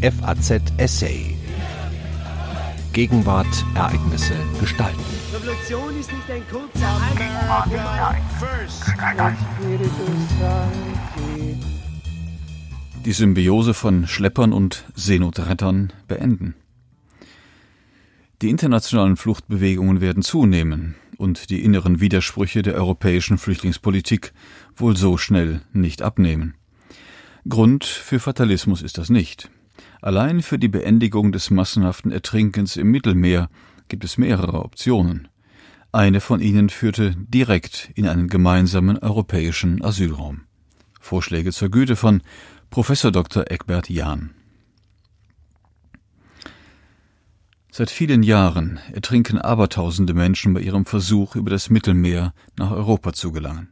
FAZ Essay. Gegenwart, Ereignisse, Gestalten. Revolution ist nicht ein kurzer Die Symbiose von Schleppern und Seenotrettern beenden. Die internationalen Fluchtbewegungen werden zunehmen und die inneren Widersprüche der europäischen Flüchtlingspolitik wohl so schnell nicht abnehmen. Grund für Fatalismus ist das nicht. Allein für die Beendigung des massenhaften Ertrinkens im Mittelmeer gibt es mehrere Optionen. Eine von ihnen führte direkt in einen gemeinsamen europäischen Asylraum. Vorschläge zur Güte von Professor Dr. Eckbert Jahn. Seit vielen Jahren ertrinken abertausende Menschen bei ihrem Versuch, über das Mittelmeer nach Europa zu gelangen.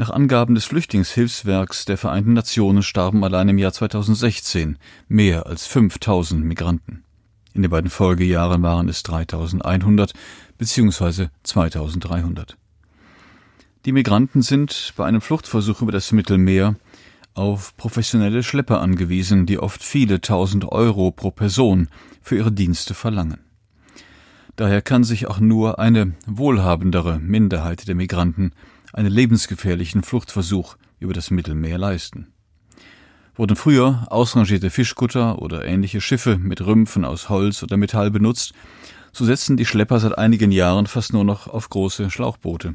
Nach Angaben des Flüchtlingshilfswerks der Vereinten Nationen starben allein im Jahr 2016 mehr als 5000 Migranten. In den beiden Folgejahren waren es 3100 bzw. 2300. Die Migranten sind bei einem Fluchtversuch über das Mittelmeer auf professionelle Schlepper angewiesen, die oft viele tausend Euro pro Person für ihre Dienste verlangen. Daher kann sich auch nur eine wohlhabendere Minderheit der Migranten einen lebensgefährlichen Fluchtversuch über das Mittelmeer leisten. Wurden früher ausrangierte Fischkutter oder ähnliche Schiffe mit Rümpfen aus Holz oder Metall benutzt, so setzen die Schlepper seit einigen Jahren fast nur noch auf große Schlauchboote.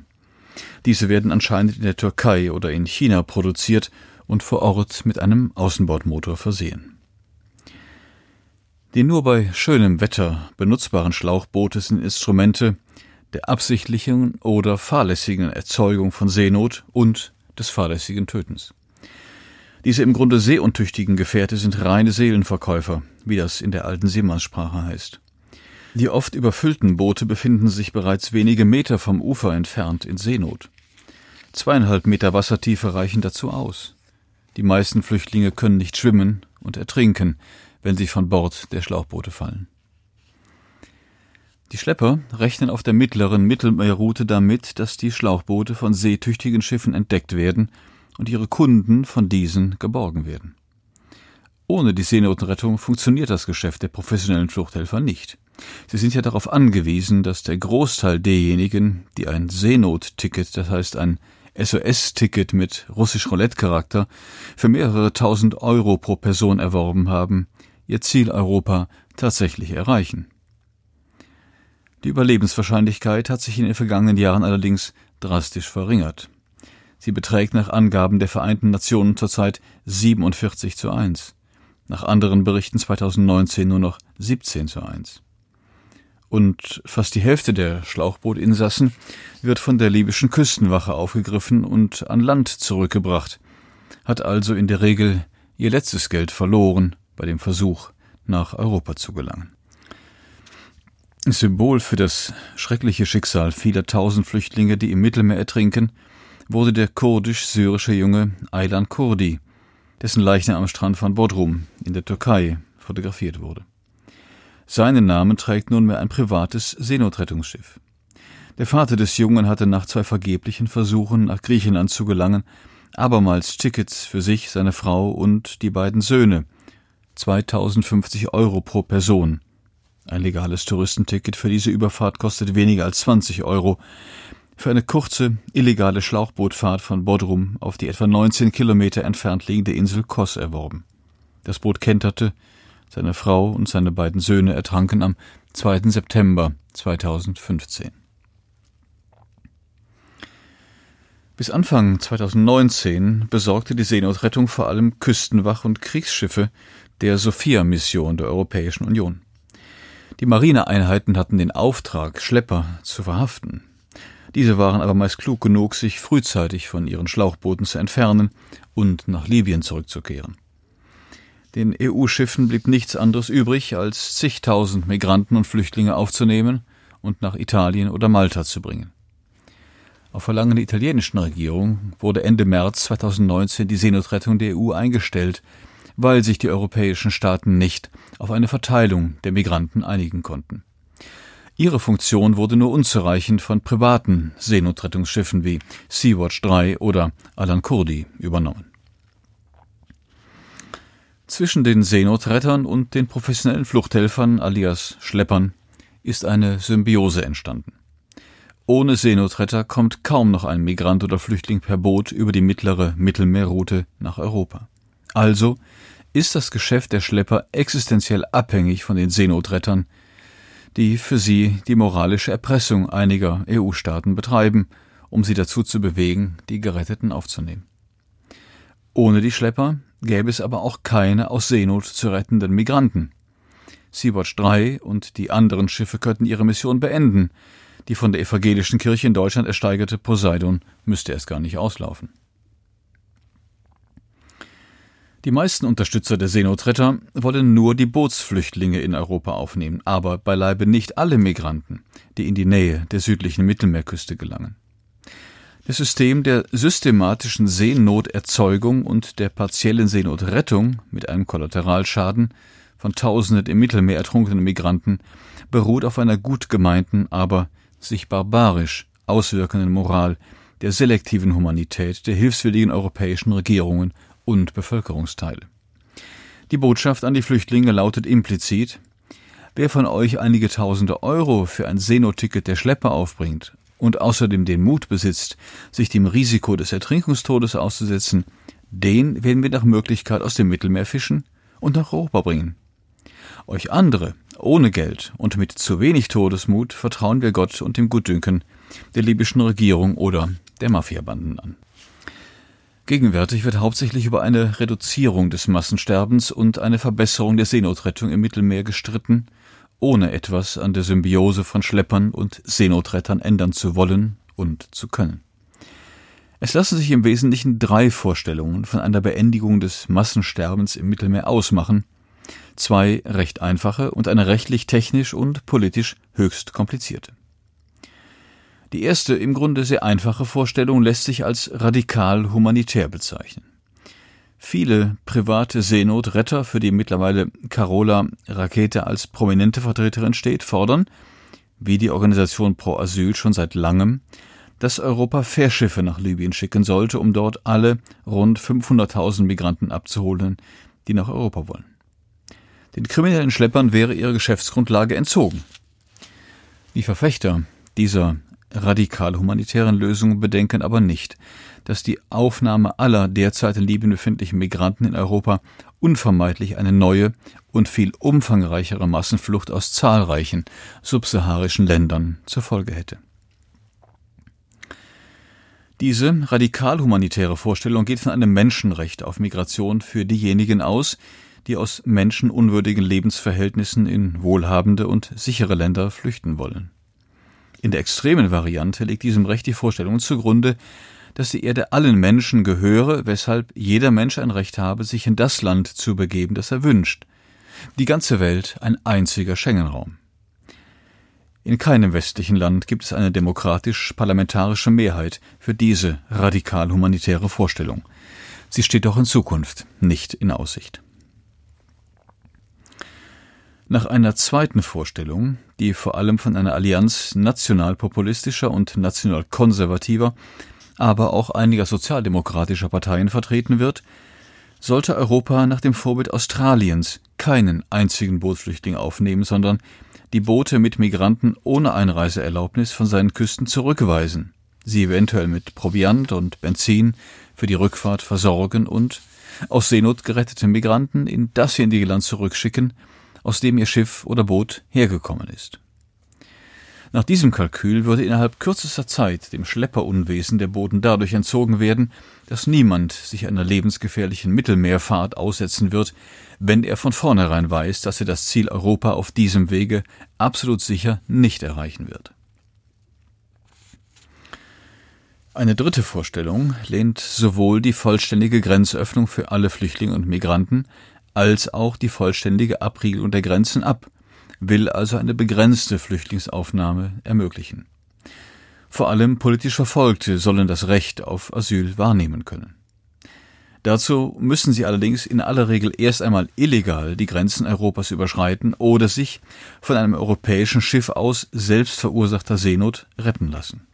Diese werden anscheinend in der Türkei oder in China produziert und vor Ort mit einem Außenbordmotor versehen. Die nur bei schönem Wetter benutzbaren Schlauchboote sind Instrumente, der absichtlichen oder fahrlässigen Erzeugung von Seenot und des fahrlässigen Tötens. Diese im Grunde seeuntüchtigen Gefährte sind reine Seelenverkäufer, wie das in der alten Seemannssprache heißt. Die oft überfüllten Boote befinden sich bereits wenige Meter vom Ufer entfernt in Seenot. Zweieinhalb Meter Wassertiefe reichen dazu aus. Die meisten Flüchtlinge können nicht schwimmen und ertrinken, wenn sie von Bord der Schlauchboote fallen. Die Schlepper rechnen auf der mittleren Mittelmeerroute damit, dass die Schlauchboote von seetüchtigen Schiffen entdeckt werden und ihre Kunden von diesen geborgen werden. Ohne die Seenotrettung funktioniert das Geschäft der professionellen Fluchthelfer nicht. Sie sind ja darauf angewiesen, dass der Großteil derjenigen, die ein Seenotticket, das heißt ein SOS-Ticket mit russisch Roulette-Charakter, für mehrere tausend Euro pro Person erworben haben, ihr Ziel Europa tatsächlich erreichen. Die Überlebenswahrscheinlichkeit hat sich in den vergangenen Jahren allerdings drastisch verringert. Sie beträgt nach Angaben der Vereinten Nationen zurzeit 47 zu 1. Nach anderen Berichten 2019 nur noch 17 zu 1. Und fast die Hälfte der Schlauchbootinsassen wird von der libyschen Küstenwache aufgegriffen und an Land zurückgebracht, hat also in der Regel ihr letztes Geld verloren bei dem Versuch, nach Europa zu gelangen. Symbol für das schreckliche Schicksal vieler tausend Flüchtlinge, die im Mittelmeer ertrinken, wurde der kurdisch-syrische Junge Aylan Kurdi, dessen Leichnam am Strand von Bodrum in der Türkei fotografiert wurde. Seinen Namen trägt nunmehr ein privates Seenotrettungsschiff. Der Vater des Jungen hatte nach zwei vergeblichen Versuchen nach Griechenland zu gelangen abermals Tickets für sich, seine Frau und die beiden Söhne, 2050 Euro pro Person, ein legales Touristenticket für diese Überfahrt kostet weniger als 20 Euro. Für eine kurze, illegale Schlauchbootfahrt von Bodrum auf die etwa 19 Kilometer entfernt liegende Insel Kos erworben. Das Boot kenterte, seine Frau und seine beiden Söhne ertranken am 2. September 2015. Bis Anfang 2019 besorgte die Seenotrettung vor allem Küstenwach- und Kriegsschiffe der Sophia-Mission der Europäischen Union. Die Marineeinheiten hatten den Auftrag, Schlepper zu verhaften. Diese waren aber meist klug genug, sich frühzeitig von ihren Schlauchbooten zu entfernen und nach Libyen zurückzukehren. Den EU-Schiffen blieb nichts anderes übrig, als zigtausend Migranten und Flüchtlinge aufzunehmen und nach Italien oder Malta zu bringen. Auf Verlangen der italienischen Regierung wurde Ende März 2019 die Seenotrettung der EU eingestellt, weil sich die europäischen Staaten nicht auf eine Verteilung der Migranten einigen konnten. Ihre Funktion wurde nur unzureichend von privaten Seenotrettungsschiffen wie Sea-Watch 3 oder Alan Kurdi übernommen. Zwischen den Seenotrettern und den professionellen Fluchthelfern alias Schleppern ist eine Symbiose entstanden. Ohne Seenotretter kommt kaum noch ein Migrant oder Flüchtling per Boot über die mittlere Mittelmeerroute nach Europa. Also ist das Geschäft der Schlepper existenziell abhängig von den Seenotrettern, die für sie die moralische Erpressung einiger EU-Staaten betreiben, um sie dazu zu bewegen, die Geretteten aufzunehmen. Ohne die Schlepper gäbe es aber auch keine aus Seenot zu rettenden Migranten. Sea-Watch 3 und die anderen Schiffe könnten ihre Mission beenden. Die von der evangelischen Kirche in Deutschland ersteigerte Poseidon müsste erst gar nicht auslaufen. Die meisten Unterstützer der Seenotretter wollen nur die Bootsflüchtlinge in Europa aufnehmen, aber beileibe nicht alle Migranten, die in die Nähe der südlichen Mittelmeerküste gelangen. Das System der systematischen Seenoterzeugung und der partiellen Seenotrettung mit einem Kollateralschaden von Tausenden im Mittelmeer ertrunkenen Migranten beruht auf einer gut gemeinten, aber sich barbarisch auswirkenden Moral der selektiven Humanität der hilfswilligen europäischen Regierungen und Bevölkerungsteile. Die Botschaft an die Flüchtlinge lautet implizit Wer von euch einige tausende Euro für ein Seenotticket der Schlepper aufbringt und außerdem den Mut besitzt, sich dem Risiko des Ertrinkungstodes auszusetzen, den werden wir nach Möglichkeit aus dem Mittelmeer fischen und nach Europa bringen. Euch andere, ohne Geld und mit zu wenig Todesmut, vertrauen wir Gott und dem Gutdünken der libyschen Regierung oder der Mafiabanden an. Gegenwärtig wird hauptsächlich über eine Reduzierung des Massensterbens und eine Verbesserung der Seenotrettung im Mittelmeer gestritten ohne etwas an der Symbiose von Schleppern und Seenotrettern ändern zu wollen und zu können. Es lassen sich im Wesentlichen drei Vorstellungen von einer Beendigung des Massensterbens im Mittelmeer ausmachen, zwei recht einfache und eine rechtlich, technisch und politisch höchst komplizierte. Die erste, im Grunde sehr einfache Vorstellung lässt sich als radikal humanitär bezeichnen. Viele private Seenotretter, für die mittlerweile Carola Rakete als prominente Vertreterin steht, fordern, wie die Organisation Pro Asyl schon seit langem, dass Europa Fährschiffe nach Libyen schicken sollte, um dort alle rund 500.000 Migranten abzuholen, die nach Europa wollen. Den kriminellen Schleppern wäre ihre Geschäftsgrundlage entzogen. Die Verfechter dieser radikal humanitären Lösungen bedenken aber nicht, dass die Aufnahme aller derzeit in Libyen befindlichen Migranten in Europa unvermeidlich eine neue und viel umfangreichere Massenflucht aus zahlreichen subsaharischen Ländern zur Folge hätte. Diese radikal humanitäre Vorstellung geht von einem Menschenrecht auf Migration für diejenigen aus, die aus menschenunwürdigen Lebensverhältnissen in wohlhabende und sichere Länder flüchten wollen. In der extremen Variante liegt diesem Recht die Vorstellung zugrunde, dass die Erde allen Menschen gehöre, weshalb jeder Mensch ein Recht habe, sich in das Land zu begeben, das er wünscht. Die ganze Welt ein einziger Schengen-Raum. In keinem westlichen Land gibt es eine demokratisch-parlamentarische Mehrheit für diese radikal humanitäre Vorstellung. Sie steht auch in Zukunft nicht in Aussicht. Nach einer zweiten Vorstellung, die vor allem von einer Allianz nationalpopulistischer und nationalkonservativer aber auch einiger sozialdemokratischer Parteien vertreten wird, sollte Europa nach dem Vorbild Australiens keinen einzigen Bootsflüchtling aufnehmen, sondern die Boote mit Migranten ohne Einreiseerlaubnis von seinen Küsten zurückweisen, sie eventuell mit Proviant und Benzin für die Rückfahrt versorgen und aus Seenot gerettete Migranten in dasjenige Land zurückschicken, aus dem ihr Schiff oder Boot hergekommen ist. Nach diesem Kalkül würde innerhalb kürzester Zeit dem Schlepperunwesen der Boden dadurch entzogen werden, dass niemand sich einer lebensgefährlichen Mittelmeerfahrt aussetzen wird, wenn er von vornherein weiß, dass er das Ziel Europa auf diesem Wege absolut sicher nicht erreichen wird. Eine dritte Vorstellung lehnt sowohl die vollständige Grenzöffnung für alle Flüchtlinge und Migranten als auch die vollständige Abriegelung der Grenzen ab will also eine begrenzte Flüchtlingsaufnahme ermöglichen. Vor allem politisch Verfolgte sollen das Recht auf Asyl wahrnehmen können. Dazu müssen sie allerdings in aller Regel erst einmal illegal die Grenzen Europas überschreiten oder sich von einem europäischen Schiff aus selbstverursachter Seenot retten lassen.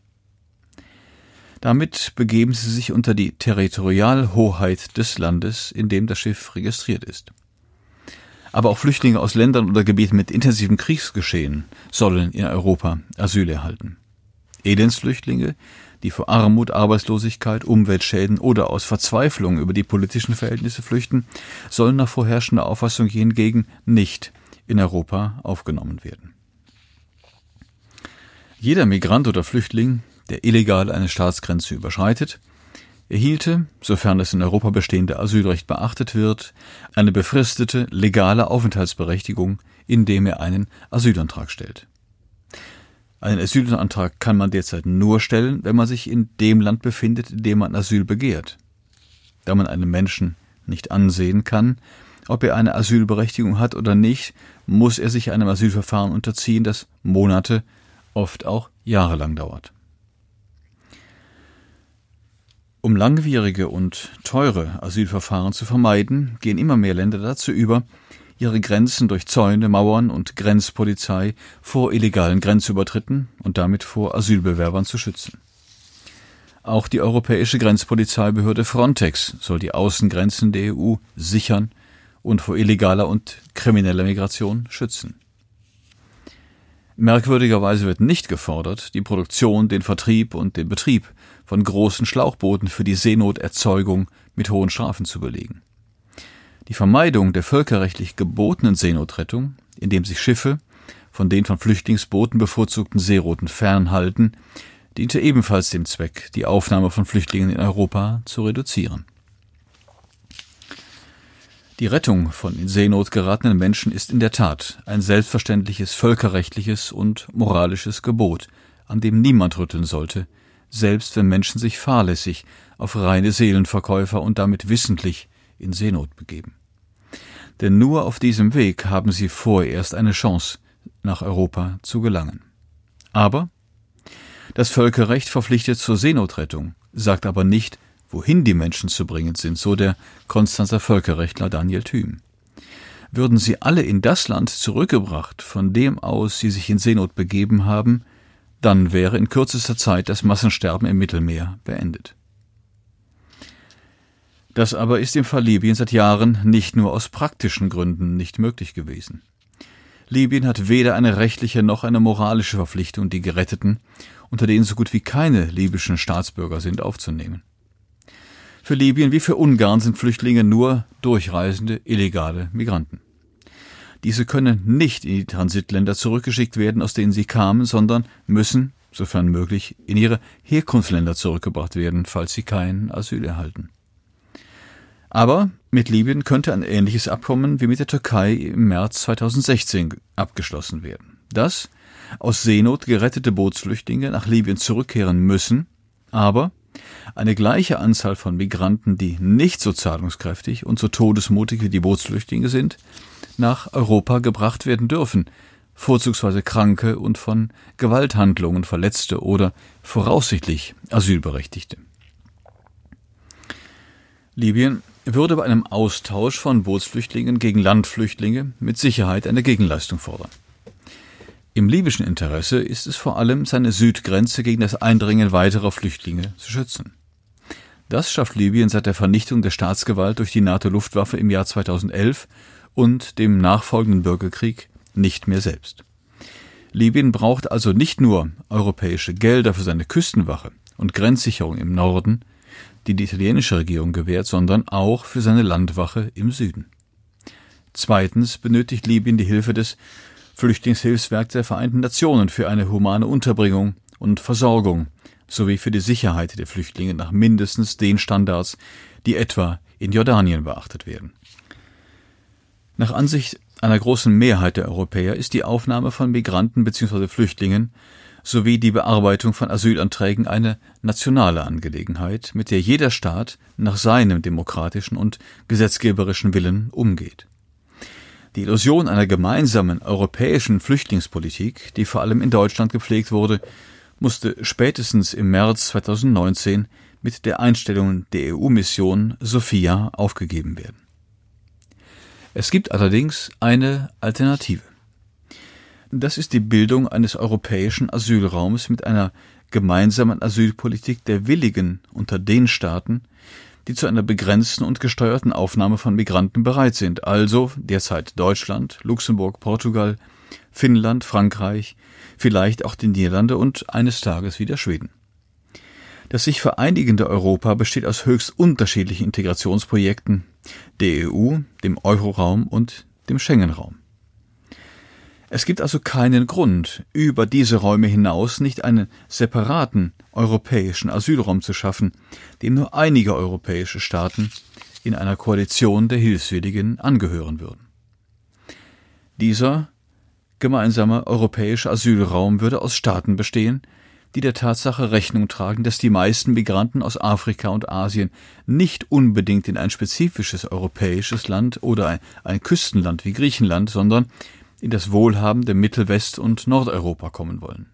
Damit begeben sie sich unter die Territorialhoheit des Landes, in dem das Schiff registriert ist. Aber auch Flüchtlinge aus Ländern oder Gebieten mit intensivem Kriegsgeschehen sollen in Europa Asyl erhalten. Elendsflüchtlinge, die vor Armut, Arbeitslosigkeit, Umweltschäden oder aus Verzweiflung über die politischen Verhältnisse flüchten, sollen nach vorherrschender Auffassung hingegen nicht in Europa aufgenommen werden. Jeder Migrant oder Flüchtling, der illegal eine Staatsgrenze überschreitet, erhielte, sofern das in Europa bestehende Asylrecht beachtet wird, eine befristete legale Aufenthaltsberechtigung, indem er einen Asylantrag stellt. Einen Asylantrag kann man derzeit nur stellen, wenn man sich in dem Land befindet, in dem man Asyl begehrt. Da man einem Menschen nicht ansehen kann, ob er eine Asylberechtigung hat oder nicht, muss er sich einem Asylverfahren unterziehen, das Monate, oft auch jahrelang dauert. Um langwierige und teure Asylverfahren zu vermeiden, gehen immer mehr Länder dazu über, ihre Grenzen durch Zäune, Mauern und Grenzpolizei vor illegalen Grenzübertritten und damit vor Asylbewerbern zu schützen. Auch die europäische Grenzpolizeibehörde Frontex soll die Außengrenzen der EU sichern und vor illegaler und krimineller Migration schützen. Merkwürdigerweise wird nicht gefordert, die Produktion, den Vertrieb und den Betrieb von großen Schlauchbooten für die Seenoterzeugung mit hohen Strafen zu belegen. Die Vermeidung der völkerrechtlich gebotenen Seenotrettung, indem sich Schiffe von den von Flüchtlingsbooten bevorzugten Seerouten fernhalten, diente ebenfalls dem Zweck, die Aufnahme von Flüchtlingen in Europa zu reduzieren. Die Rettung von in Seenot geratenen Menschen ist in der Tat ein selbstverständliches völkerrechtliches und moralisches Gebot, an dem niemand rütteln sollte, selbst wenn Menschen sich fahrlässig auf reine Seelenverkäufer und damit wissentlich in Seenot begeben. Denn nur auf diesem Weg haben sie vorerst eine Chance, nach Europa zu gelangen. Aber das Völkerrecht verpflichtet zur Seenotrettung, sagt aber nicht, wohin die Menschen zu bringen sind, so der Konstanzer Völkerrechtler Daniel Thüm. Würden sie alle in das Land zurückgebracht, von dem aus sie sich in Seenot begeben haben, dann wäre in kürzester Zeit das Massensterben im Mittelmeer beendet. Das aber ist im Fall Libyen seit Jahren nicht nur aus praktischen Gründen nicht möglich gewesen. Libyen hat weder eine rechtliche noch eine moralische Verpflichtung, die Geretteten, unter denen so gut wie keine libyschen Staatsbürger sind, aufzunehmen. Für Libyen wie für Ungarn sind Flüchtlinge nur durchreisende illegale Migranten. Diese können nicht in die Transitländer zurückgeschickt werden, aus denen sie kamen, sondern müssen, sofern möglich, in ihre Herkunftsländer zurückgebracht werden, falls sie kein Asyl erhalten. Aber mit Libyen könnte ein ähnliches Abkommen wie mit der Türkei im März 2016 abgeschlossen werden. Dass aus Seenot gerettete Bootsflüchtlinge nach Libyen zurückkehren müssen, aber eine gleiche Anzahl von Migranten, die nicht so zahlungskräftig und so todesmutig wie die Bootsflüchtlinge sind, nach Europa gebracht werden dürfen, vorzugsweise Kranke und von Gewalthandlungen Verletzte oder voraussichtlich Asylberechtigte. Libyen würde bei einem Austausch von Bootsflüchtlingen gegen Landflüchtlinge mit Sicherheit eine Gegenleistung fordern. Im libyschen Interesse ist es vor allem, seine Südgrenze gegen das Eindringen weiterer Flüchtlinge zu schützen. Das schafft Libyen seit der Vernichtung der Staatsgewalt durch die NATO-Luftwaffe im Jahr 2011 und dem nachfolgenden Bürgerkrieg nicht mehr selbst. Libyen braucht also nicht nur europäische Gelder für seine Küstenwache und Grenzsicherung im Norden, die die italienische Regierung gewährt, sondern auch für seine Landwache im Süden. Zweitens benötigt Libyen die Hilfe des Flüchtlingshilfswerks der Vereinten Nationen für eine humane Unterbringung und Versorgung sowie für die Sicherheit der Flüchtlinge nach mindestens den Standards, die etwa in Jordanien beachtet werden. Nach Ansicht einer großen Mehrheit der Europäer ist die Aufnahme von Migranten bzw. Flüchtlingen sowie die Bearbeitung von Asylanträgen eine nationale Angelegenheit, mit der jeder Staat nach seinem demokratischen und gesetzgeberischen Willen umgeht. Die Illusion einer gemeinsamen europäischen Flüchtlingspolitik, die vor allem in Deutschland gepflegt wurde, musste spätestens im März 2019 mit der Einstellung der EU-Mission Sophia aufgegeben werden. Es gibt allerdings eine Alternative. Das ist die Bildung eines europäischen Asylraums mit einer gemeinsamen Asylpolitik der Willigen unter den Staaten, die zu einer begrenzten und gesteuerten Aufnahme von Migranten bereit sind, also derzeit Deutschland, Luxemburg, Portugal, Finnland, Frankreich, vielleicht auch die Niederlande und eines Tages wieder Schweden. Das sich vereinigende Europa besteht aus höchst unterschiedlichen Integrationsprojekten der EU, dem Euroraum und dem Schengen-Raum. Es gibt also keinen Grund, über diese Räume hinaus nicht einen separaten europäischen Asylraum zu schaffen, dem nur einige europäische Staaten in einer Koalition der Hilfswilligen angehören würden. Dieser gemeinsame europäische Asylraum würde aus Staaten bestehen, die der Tatsache Rechnung tragen, dass die meisten Migranten aus Afrika und Asien nicht unbedingt in ein spezifisches europäisches Land oder ein, ein Küstenland wie Griechenland, sondern in das wohlhabende Mittelwest- und Nordeuropa kommen wollen.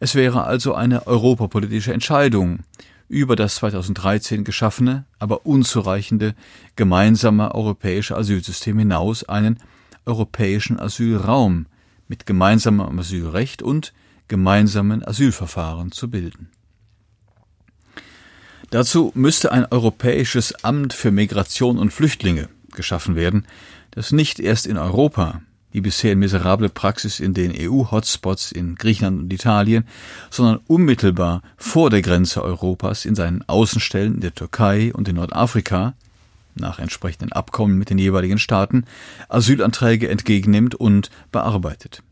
Es wäre also eine europapolitische Entscheidung, über das 2013 geschaffene, aber unzureichende gemeinsame europäische Asylsystem hinaus einen europäischen Asylraum mit gemeinsamem Asylrecht und gemeinsamen Asylverfahren zu bilden. Dazu müsste ein europäisches Amt für Migration und Flüchtlinge geschaffen werden, das nicht erst in Europa, die bisher miserable Praxis in den EU-Hotspots in Griechenland und Italien, sondern unmittelbar vor der Grenze Europas in seinen Außenstellen in der Türkei und in Nordafrika, nach entsprechenden Abkommen mit den jeweiligen Staaten, Asylanträge entgegennimmt und bearbeitet.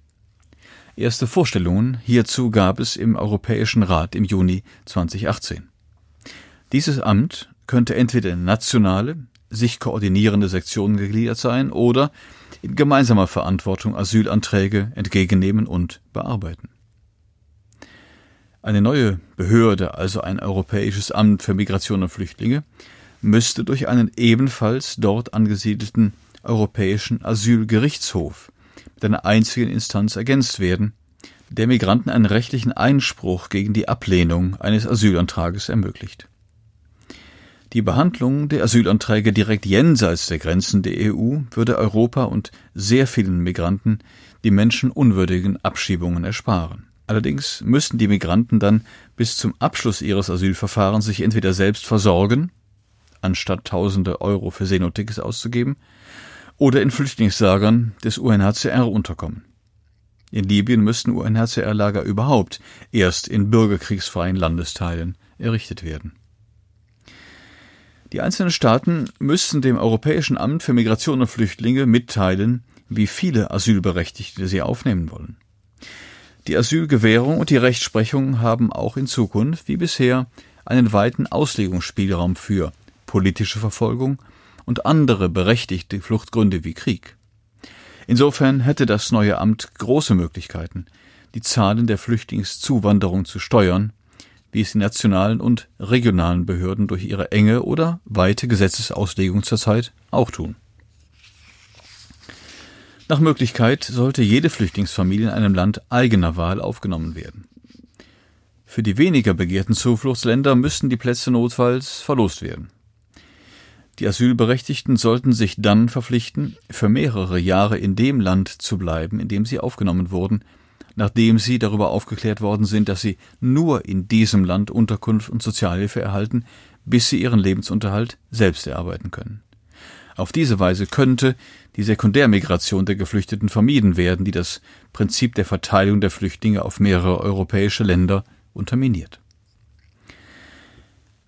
Erste Vorstellungen hierzu gab es im Europäischen Rat im Juni 2018. Dieses Amt könnte entweder in nationale, sich koordinierende Sektionen gegliedert sein oder in gemeinsamer Verantwortung Asylanträge entgegennehmen und bearbeiten. Eine neue Behörde, also ein Europäisches Amt für Migration und Flüchtlinge, müsste durch einen ebenfalls dort angesiedelten Europäischen Asylgerichtshof einer einzigen Instanz ergänzt werden, der Migranten einen rechtlichen Einspruch gegen die Ablehnung eines Asylantrages ermöglicht. Die Behandlung der Asylanträge direkt jenseits der Grenzen der EU würde Europa und sehr vielen Migranten die menschenunwürdigen Abschiebungen ersparen. Allerdings müssten die Migranten dann bis zum Abschluss ihres Asylverfahrens sich entweder selbst versorgen, anstatt tausende Euro für Seenotickets auszugeben, oder in Flüchtlingslagern des UNHCR unterkommen. In Libyen müssten UNHCR-Lager überhaupt erst in bürgerkriegsfreien Landesteilen errichtet werden. Die einzelnen Staaten müssten dem Europäischen Amt für Migration und Flüchtlinge mitteilen, wie viele Asylberechtigte sie aufnehmen wollen. Die Asylgewährung und die Rechtsprechung haben auch in Zukunft, wie bisher, einen weiten Auslegungsspielraum für politische Verfolgung und andere berechtigte Fluchtgründe wie Krieg. Insofern hätte das neue Amt große Möglichkeiten, die Zahlen der Flüchtlingszuwanderung zu steuern wie es die nationalen und regionalen Behörden durch ihre enge oder weite Gesetzesauslegung zurzeit auch tun. Nach Möglichkeit sollte jede Flüchtlingsfamilie in einem Land eigener Wahl aufgenommen werden. Für die weniger begehrten Zufluchtsländer müssten die Plätze notfalls verlost werden. Die Asylberechtigten sollten sich dann verpflichten, für mehrere Jahre in dem Land zu bleiben, in dem sie aufgenommen wurden, nachdem sie darüber aufgeklärt worden sind, dass sie nur in diesem Land Unterkunft und Sozialhilfe erhalten, bis sie ihren Lebensunterhalt selbst erarbeiten können. Auf diese Weise könnte die Sekundärmigration der Geflüchteten vermieden werden, die das Prinzip der Verteilung der Flüchtlinge auf mehrere europäische Länder unterminiert.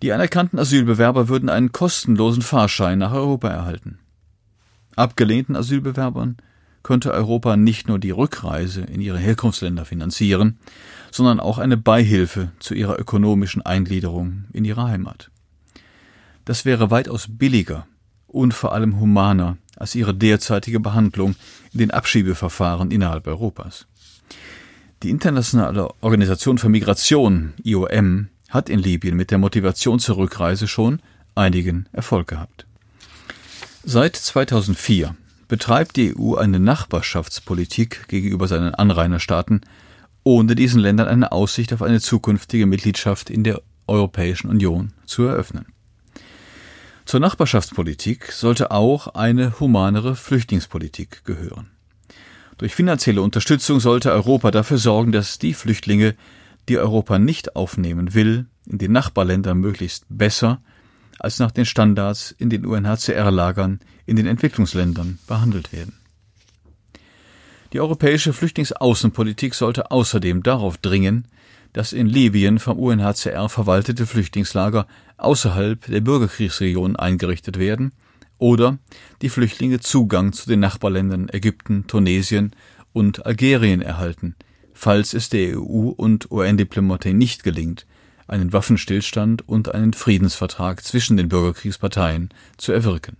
Die anerkannten Asylbewerber würden einen kostenlosen Fahrschein nach Europa erhalten. Abgelehnten Asylbewerbern könnte Europa nicht nur die Rückreise in ihre Herkunftsländer finanzieren, sondern auch eine Beihilfe zu ihrer ökonomischen Eingliederung in ihre Heimat. Das wäre weitaus billiger und vor allem humaner als ihre derzeitige Behandlung in den Abschiebeverfahren innerhalb Europas. Die Internationale Organisation für Migration, IOM, hat in Libyen mit der Motivation zur Rückreise schon einigen Erfolg gehabt. Seit 2004 betreibt die EU eine Nachbarschaftspolitik gegenüber seinen Anrainerstaaten, ohne diesen Ländern eine Aussicht auf eine zukünftige Mitgliedschaft in der Europäischen Union zu eröffnen. Zur Nachbarschaftspolitik sollte auch eine humanere Flüchtlingspolitik gehören. Durch finanzielle Unterstützung sollte Europa dafür sorgen, dass die Flüchtlinge, die Europa nicht aufnehmen will, in den Nachbarländern möglichst besser als nach den Standards in den UNHCR-Lagern in den Entwicklungsländern behandelt werden. Die europäische Flüchtlingsaußenpolitik sollte außerdem darauf dringen, dass in Libyen vom UNHCR verwaltete Flüchtlingslager außerhalb der Bürgerkriegsregion eingerichtet werden oder die Flüchtlinge Zugang zu den Nachbarländern Ägypten, Tunesien und Algerien erhalten, falls es der EU und UN-Diplomatie nicht gelingt, einen Waffenstillstand und einen Friedensvertrag zwischen den Bürgerkriegsparteien zu erwirken.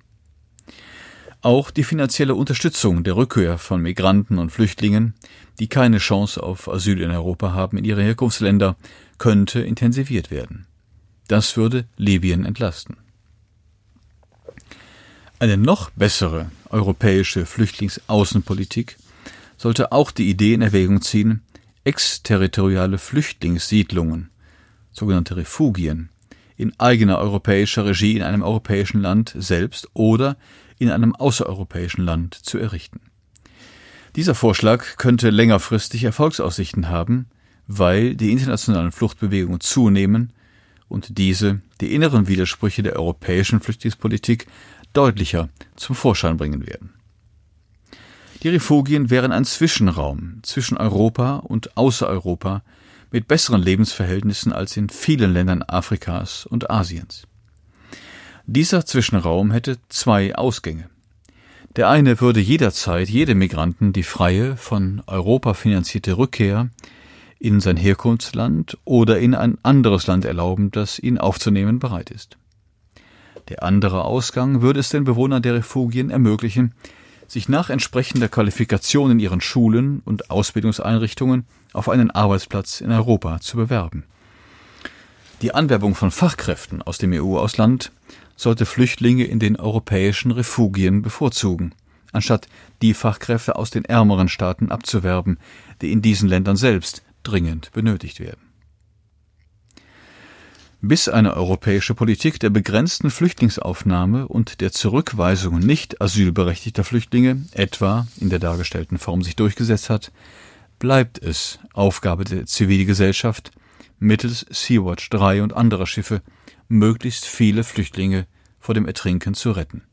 Auch die finanzielle Unterstützung der Rückkehr von Migranten und Flüchtlingen, die keine Chance auf Asyl in Europa haben, in ihre Herkunftsländer, könnte intensiviert werden. Das würde Libyen entlasten. Eine noch bessere europäische Flüchtlingsaußenpolitik sollte auch die Idee in Erwägung ziehen, exterritoriale Flüchtlingssiedlungen, sogenannte Refugien, in eigener europäischer Regie in einem europäischen Land selbst oder in einem außereuropäischen Land zu errichten. Dieser Vorschlag könnte längerfristig Erfolgsaussichten haben, weil die internationalen Fluchtbewegungen zunehmen und diese die inneren Widersprüche der europäischen Flüchtlingspolitik deutlicher zum Vorschein bringen werden. Die Refugien wären ein Zwischenraum zwischen Europa und Außereuropa mit besseren Lebensverhältnissen als in vielen Ländern Afrikas und Asiens. Dieser Zwischenraum hätte zwei Ausgänge. Der eine würde jederzeit jedem Migranten die freie, von Europa finanzierte Rückkehr in sein Herkunftsland oder in ein anderes Land erlauben, das ihn aufzunehmen bereit ist. Der andere Ausgang würde es den Bewohnern der Refugien ermöglichen, sich nach entsprechender Qualifikation in ihren Schulen und Ausbildungseinrichtungen auf einen Arbeitsplatz in Europa zu bewerben. Die Anwerbung von Fachkräften aus dem EU-Ausland sollte Flüchtlinge in den europäischen Refugien bevorzugen, anstatt die Fachkräfte aus den ärmeren Staaten abzuwerben, die in diesen Ländern selbst dringend benötigt werden. Bis eine europäische Politik der begrenzten Flüchtlingsaufnahme und der Zurückweisung nicht asylberechtigter Flüchtlinge, etwa in der dargestellten Form, sich durchgesetzt hat, bleibt es Aufgabe der Zivilgesellschaft, mittels Sea-Watch 3 und anderer Schiffe möglichst viele Flüchtlinge vor dem Ertrinken zu retten.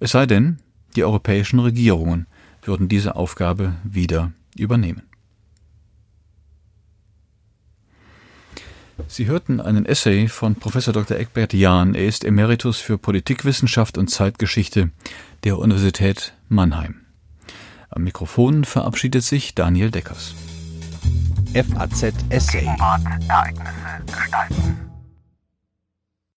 Es sei denn, die europäischen Regierungen würden diese Aufgabe wieder übernehmen. Sie hörten einen Essay von Professor Dr. Eckbert Jahn. Er ist Emeritus für Politikwissenschaft und Zeitgeschichte der Universität Mannheim. Am Mikrofon verabschiedet sich Daniel Deckers. FAZ Essay. Ereignisse gestalten.